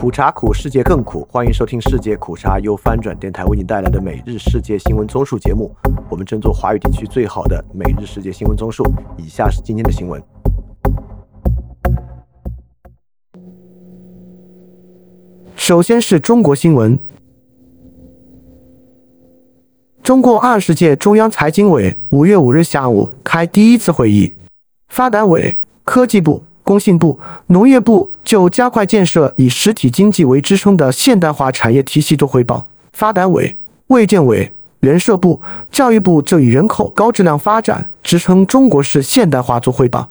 苦茶苦，世界更苦。欢迎收听世界苦茶由翻转电台为你带来的每日世界新闻综述节目。我们争做华语地区最好的每日世界新闻综述。以下是今天的新闻。首先是中国新闻。中共二十届中央财经委五月五日下午开第一次会议，发改委、科技部。工信部、农业部就加快建设以实体经济为支撑的现代化产业体系做汇报；发改委、卫健委、人社部、教育部就以人口高质量发展支撑中国式现代化做汇报。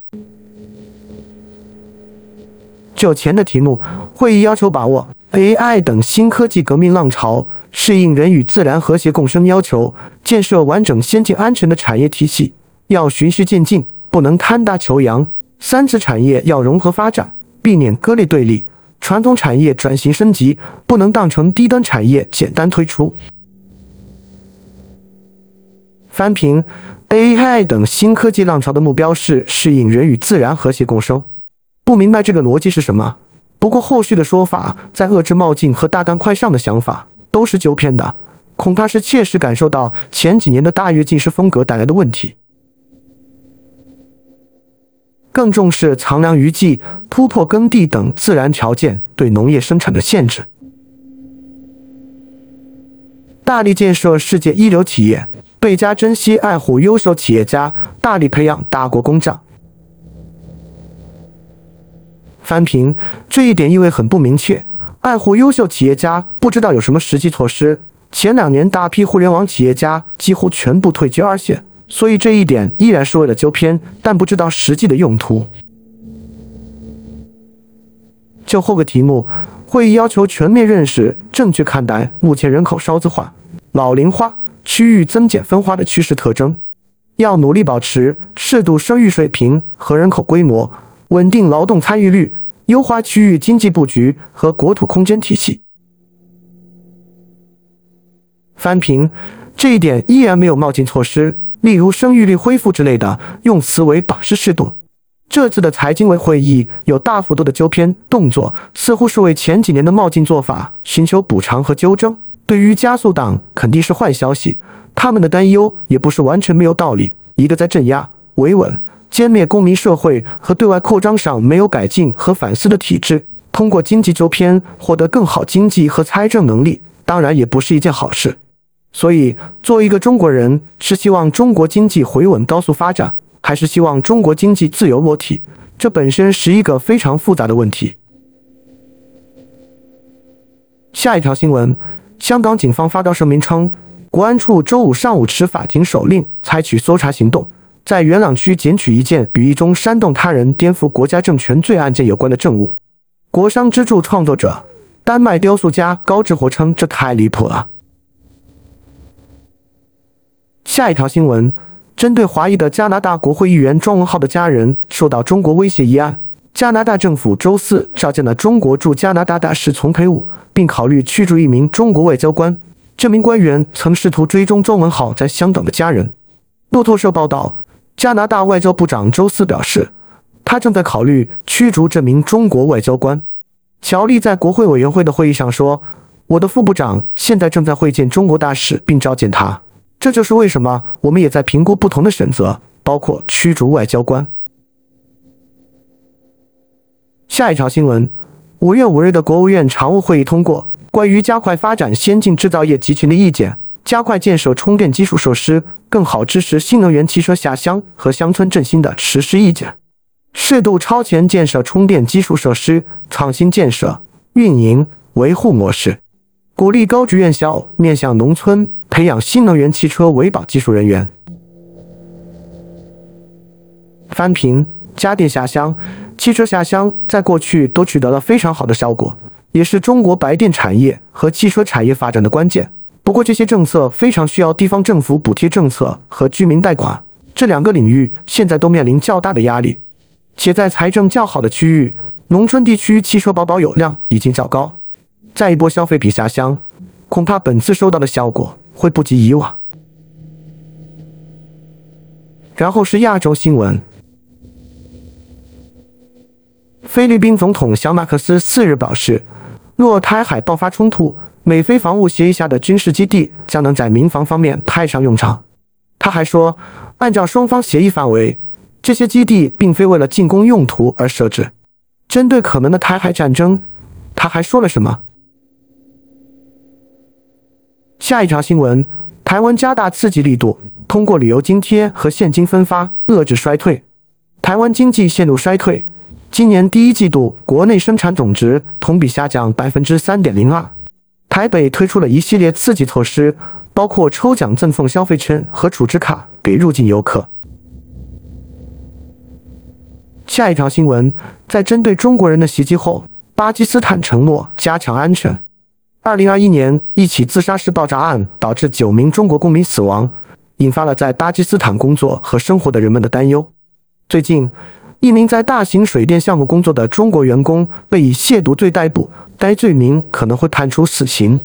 就前的题目，会议要求把握 AI 等新科技革命浪潮，适应人与自然和谐共生要求，建设完整、先进、安全的产业体系，要循序渐进，不能贪大求洋。三次产业要融合发展，避免割裂对立；传统产业转型升级，不能当成低端产业简单推出。翻评，AI 等新科技浪潮的目标是适应人与自然和谐共生。不明白这个逻辑是什么？不过后续的说法，在遏制冒进和大干快上的想法，都是纠偏的，恐怕是切实感受到前几年的大跃进式风格带来的问题。更重视藏粮余迹、突破耕地等自然条件对农业生产的限制，大力建设世界一流企业，倍加珍惜爱护优秀企业家，大力培养大国工匠。翻评这一点意味很不明确，爱护优秀企业家不知道有什么实际措施。前两年大批互联网企业家几乎全部退居二线。所以这一点依然是为了纠偏，但不知道实际的用途。就后个题目，会议要求全面认识、正确看待目前人口少子化、老龄化、区域增减分化的趋势特征，要努力保持适度生育水平和人口规模，稳定劳动参与率，优化区域经济布局和国土空间体系。翻评这一点依然没有冒进措施。例如生育率恢复之类的，用词为保持适度。这次的财经委会议有大幅度的纠偏动作，似乎是为前几年的冒进做法寻求补偿和纠正。对于加速党肯定是坏消息，他们的担忧也不是完全没有道理。一个在镇压、维稳、歼灭公民社会和对外扩张上没有改进和反思的体制，通过经济纠偏获得更好经济和财政能力，当然也不是一件好事。所以，作为一个中国人，是希望中国经济回稳、高速发展，还是希望中国经济自由落体？这本身是一个非常复杂的问题。下一条新闻：香港警方发表声明称，国安处周五上午持法庭手令，采取搜查行动，在元朗区检取一件与一宗煽动他人颠覆国家政权罪案件有关的证物。国殇之柱创作者、丹麦雕塑家高志活称：“这太离谱了。”下一条新闻，针对华裔的加拿大国会议员庄文浩的家人受到中国威胁一案，加拿大政府周四召见了中国驻加拿大大使丛培武，并考虑驱逐一名中国外交官。这名官员曾试图追踪庄文浩在香港的家人。路透社报道，加拿大外交部长周四表示，他正在考虑驱逐这名中国外交官。乔丽在国会委员会的会议上说：“我的副部长现在正在会见中国大使，并召见他。”这就是为什么我们也在评估不同的选择，包括驱逐外交官。下一条新闻：五月五日的国务院常务会议通过关于加快发展先进制造业集群的意见，加快建设充电基础设施，更好支持新能源汽车下乡和乡村振兴的实施意见，适度超前建设充电基础设施，创新建设、运营、维护模式，鼓励高职院校面向农村。培养新能源汽车维保技术人员。翻屏家电下乡、汽车下乡，在过去都取得了非常好的效果，也是中国白电产业和汽车产业发展的关键。不过，这些政策非常需要地方政府补贴政策和居民贷款，这两个领域现在都面临较大的压力。且在财政较好的区域，农村地区汽车保保有量已经较高，再一波消费品下乡，恐怕本次收到的效果。会不及以往。然后是亚洲新闻。菲律宾总统小马克思四日表示，若台海爆发冲突，美菲防务协议下的军事基地将能在民防方面派上用场。他还说，按照双方协议范围，这些基地并非为了进攻用途而设置。针对可能的台海战争，他还说了什么？下一条新闻：台湾加大刺激力度，通过旅游津贴和现金分发遏制衰退。台湾经济陷入衰退，今年第一季度国内生产总值同比下降百分之三点零二。台北推出了一系列刺激措施，包括抽奖赠送消费券和储值卡给入境游客。下一条新闻：在针对中国人的袭击后，巴基斯坦承诺加强安全。二零二一年，一起自杀式爆炸案导致九名中国公民死亡，引发了在巴基斯坦工作和生活的人们的担忧。最近，一名在大型水电项目工作的中国员工被以亵渎罪逮捕，该罪名可能会判处死刑。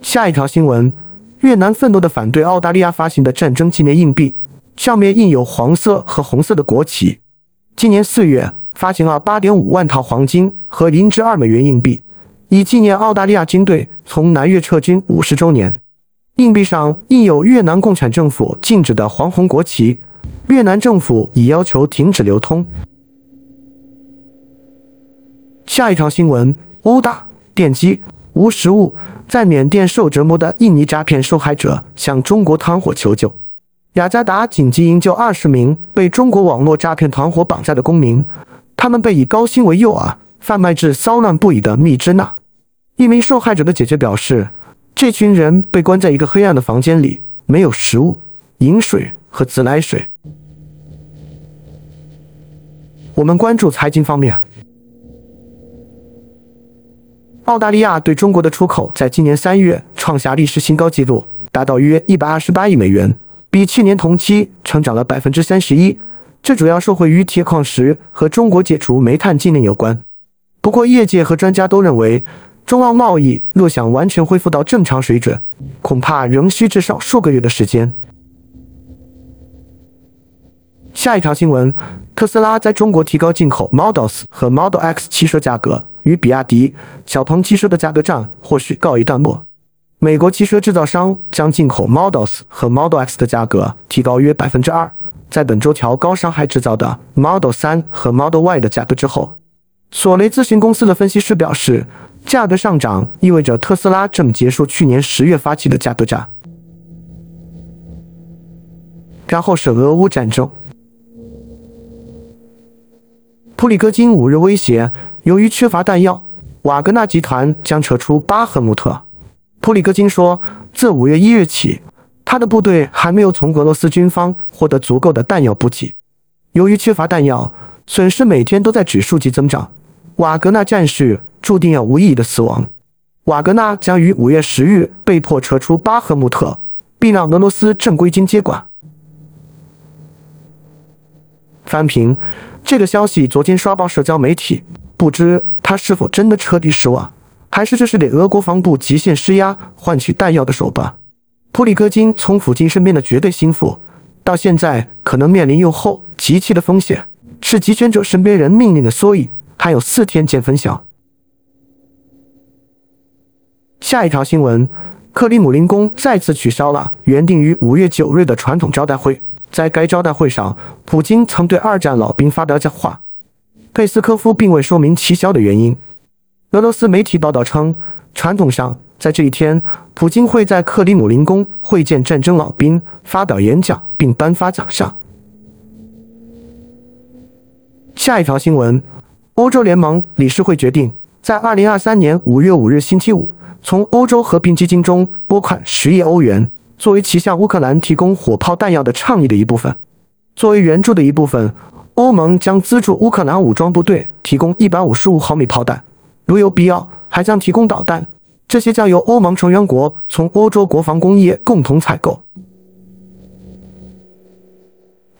下一条新闻：越南愤怒地反对澳大利亚发行的战争纪念硬币，上面印有黄色和红色的国旗。今年四月。发行了八点五万套黄金和零至二美元硬币，以纪念澳大利亚军队从南越撤军五十周年。硬币上印有越南共产政府禁止的黄红国旗。越南政府已要求停止流通。下一条新闻：殴打、电击、无实物，在缅甸受折磨的印尼诈骗受害者向中国团伙求救。雅加达紧急营救二十名被中国网络诈骗团伙绑架的公民。他们被以高薪为诱饵，贩卖至骚乱不已的蜜汁钠。一名受害者的姐姐表示，这群人被关在一个黑暗的房间里，没有食物、饮水和自来水。我们关注财经方面。澳大利亚对中国的出口在今年三月创下历史新高纪录，达到约一百二十八亿美元，比去年同期成长了百分之三十一。这主要受惠于铁矿石和中国解除煤炭禁令有关。不过，业界和专家都认为，中澳贸易若想完全恢复到正常水准，恐怕仍需至少数个月的时间。下一条新闻：特斯拉在中国提高进口 Model S 和 Model X 汽车价格，与比亚迪、小鹏汽车的价格战或许告一段落。美国汽车制造商将进口 Model S 和 Model X 的价格提高约百分之二。在本周调高上海制造的 Model 3和 Model Y 的价格之后，索雷咨询公司的分析师表示，价格上涨意味着特斯拉正结束去年十月发起的价格战。然后是俄乌战争。普里戈金五日威胁，由于缺乏弹药，瓦格纳集团将撤出巴赫穆特。普里戈金说，自五月一日起。他的部队还没有从俄罗斯军方获得足够的弹药补给，由于缺乏弹药，损失每天都在指数级增长。瓦格纳战士注定要无意义的死亡。瓦格纳将于五月十日被迫撤出巴赫穆特，并让俄罗斯正规军接管。翻平这个消息，昨天刷爆社交媒体，不知他是否真的彻底失望，还是这是给俄国防部极限施压换取弹药的手段？普里戈金从普京身边的绝对心腹，到现在可能面临又后极其的风险，是集权者身边人命令的缩影。还有四天见分晓。下一条新闻：克里姆林宫再次取消了原定于五月九日的传统招待会。在该招待会上，普京曾对二战老兵发表讲话，佩斯科夫并未说明取消的原因。俄罗斯媒体报道称，传统上。在这一天，普京会在克里姆林宫会见战争老兵，发表演讲并颁发奖项。下一条新闻：欧洲联盟理事会决定在二零二三年五月五日星期五，从欧洲和平基金中拨款十亿欧元，作为其向乌克兰提供火炮弹药的倡议的一部分。作为援助的一部分，欧盟将资助乌克兰武装部队提供一百五十五毫米炮弹，如有必要，还将提供导弹。这些将由欧盟成员国从欧洲国防工业共同采购。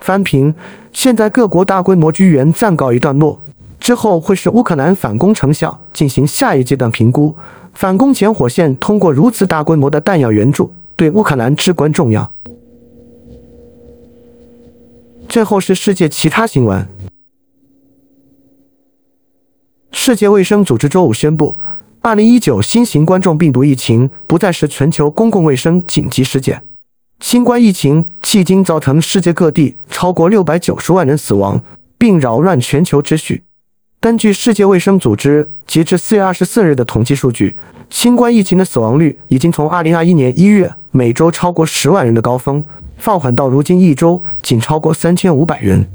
翻平，现在各国大规模军援暂告一段落，之后会是乌克兰反攻成效进行下一阶段评估。反攻前火线通过如此大规模的弹药援助，对乌克兰至关重要。最后是世界其他新闻。世界卫生组织周五宣布，2019新型冠状病毒疫情不再是全球公共卫生紧急事件。新冠疫情迄今造成世界各地超过690万人死亡，并扰乱全球秩序。根据世界卫生组织截至4月24日的统计数据，新冠疫情的死亡率已经从2021年1月每周超过10万人的高峰，放缓到如今一周仅超过3500人。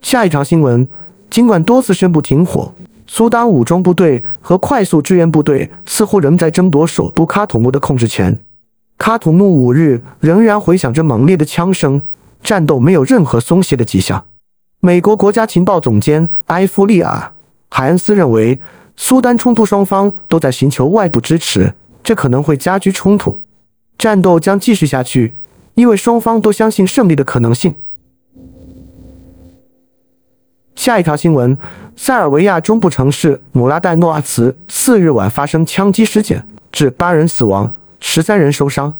下一条新闻，尽管多次宣布停火。苏丹武装部队和快速支援部队似乎仍在争夺首都喀土穆的控制权。喀土穆五日仍然回响着猛烈的枪声，战斗没有任何松懈的迹象。美国国家情报总监埃夫利尔·海恩斯认为，苏丹冲突双方都在寻求外部支持，这可能会加剧冲突。战斗将继续下去，因为双方都相信胜利的可能性。下一条新闻：塞尔维亚中部城市姆拉代诺阿茨四日晚发生枪击事件，致八人死亡，十三人受伤。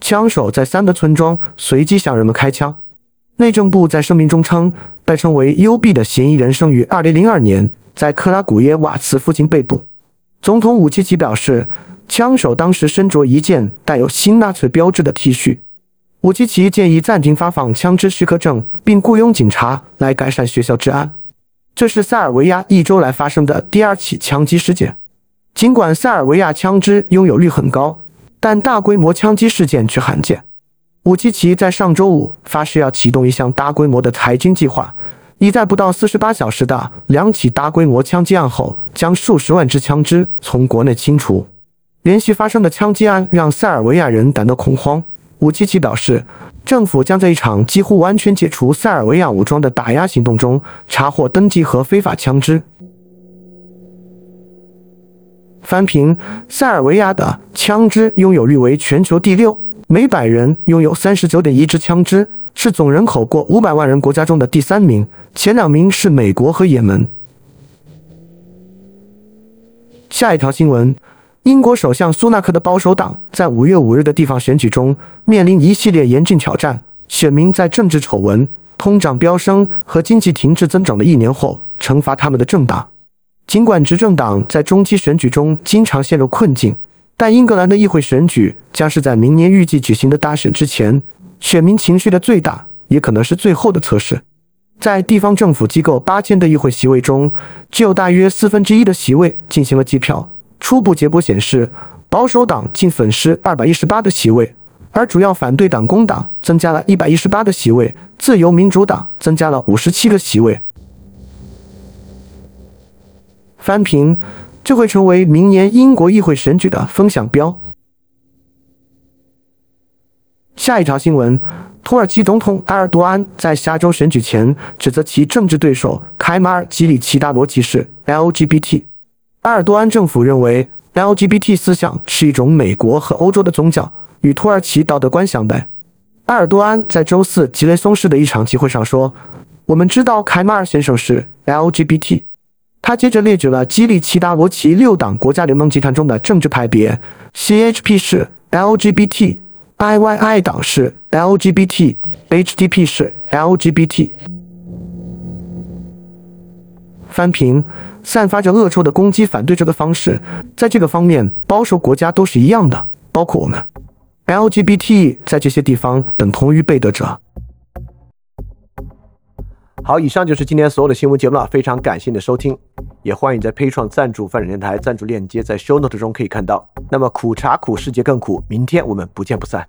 枪手在三个村庄随机向人们开枪。内政部在声明中称，被称为 “UB” 的嫌疑人生于2002年，在克拉古耶瓦茨附近被捕。总统武契奇表示，枪手当时身着一件带有新纳粹标志的 T 恤。武基奇建议暂停发放枪支许可证，并雇佣警察来改善学校治安。这是塞尔维亚一周来发生的第二起枪击事件。尽管塞尔维亚枪支拥有率很高，但大规模枪击事件却罕见。武基奇在上周五发誓要启动一项大规模的裁军计划，以在不到四十八小时的两起大规模枪击案后，将数十万支枪支从国内清除。连续发生的枪击案让塞尔维亚人感到恐慌。武契奇表示，政府将在一场几乎完全解除塞尔维亚武装的打压行动中查获登记和非法枪支。翻评：塞尔维亚的枪支拥有率为全球第六，每百人拥有三十九点一支枪支，是总人口过五百万人国家中的第三名，前两名是美国和也门。下一条新闻。英国首相苏纳克的保守党在五月五日的地方选举中面临一系列严峻挑战。选民在政治丑闻、通胀飙升和经济停滞增长的一年后惩罚他们的政党。尽管执政党在中期选举中经常陷入困境，但英格兰的议会选举将是在明年预计举行的大选之前，选民情绪的最大也可能是最后的测试。在地方政府机构八千的议会席位中，只有大约四分之一的席位进行了计票。初步结果显示，保守党竟损失二百一十八个席位，而主要反对党工党增加了一百一十八个席位，自由民主党增加了五十七个席位。翻评，这会成为明年英国议会选举的风向标。下一条新闻：土耳其总统埃尔多安在下周选举前指责其政治对手凯马尔·基里奇达罗歧视 LGBT。埃尔多安政府认为，LGBT 思想是一种美国和欧洲的宗教，与土耳其道德观相悖。埃尔多安在周四吉雷松市的一场集会上说：“我们知道凯马尔先生是 LGBT。”他接着列举了基里奇达罗奇六党国家联盟集团中的政治派别：CHP 是 LGBT，IYI 党是 LGBT，HDP 是 LGBT。翻评。散发着恶臭的攻击反对者的方式，在这个方面，保守国家都是一样的，包括我们。LGBT 在这些地方等同于被德者。好，以上就是今天所有的新闻节目了，非常感谢你的收听，也欢迎在 p a 创赞助范展电台赞助链接在 Show Note 中可以看到。那么苦茶苦，世界更苦，明天我们不见不散。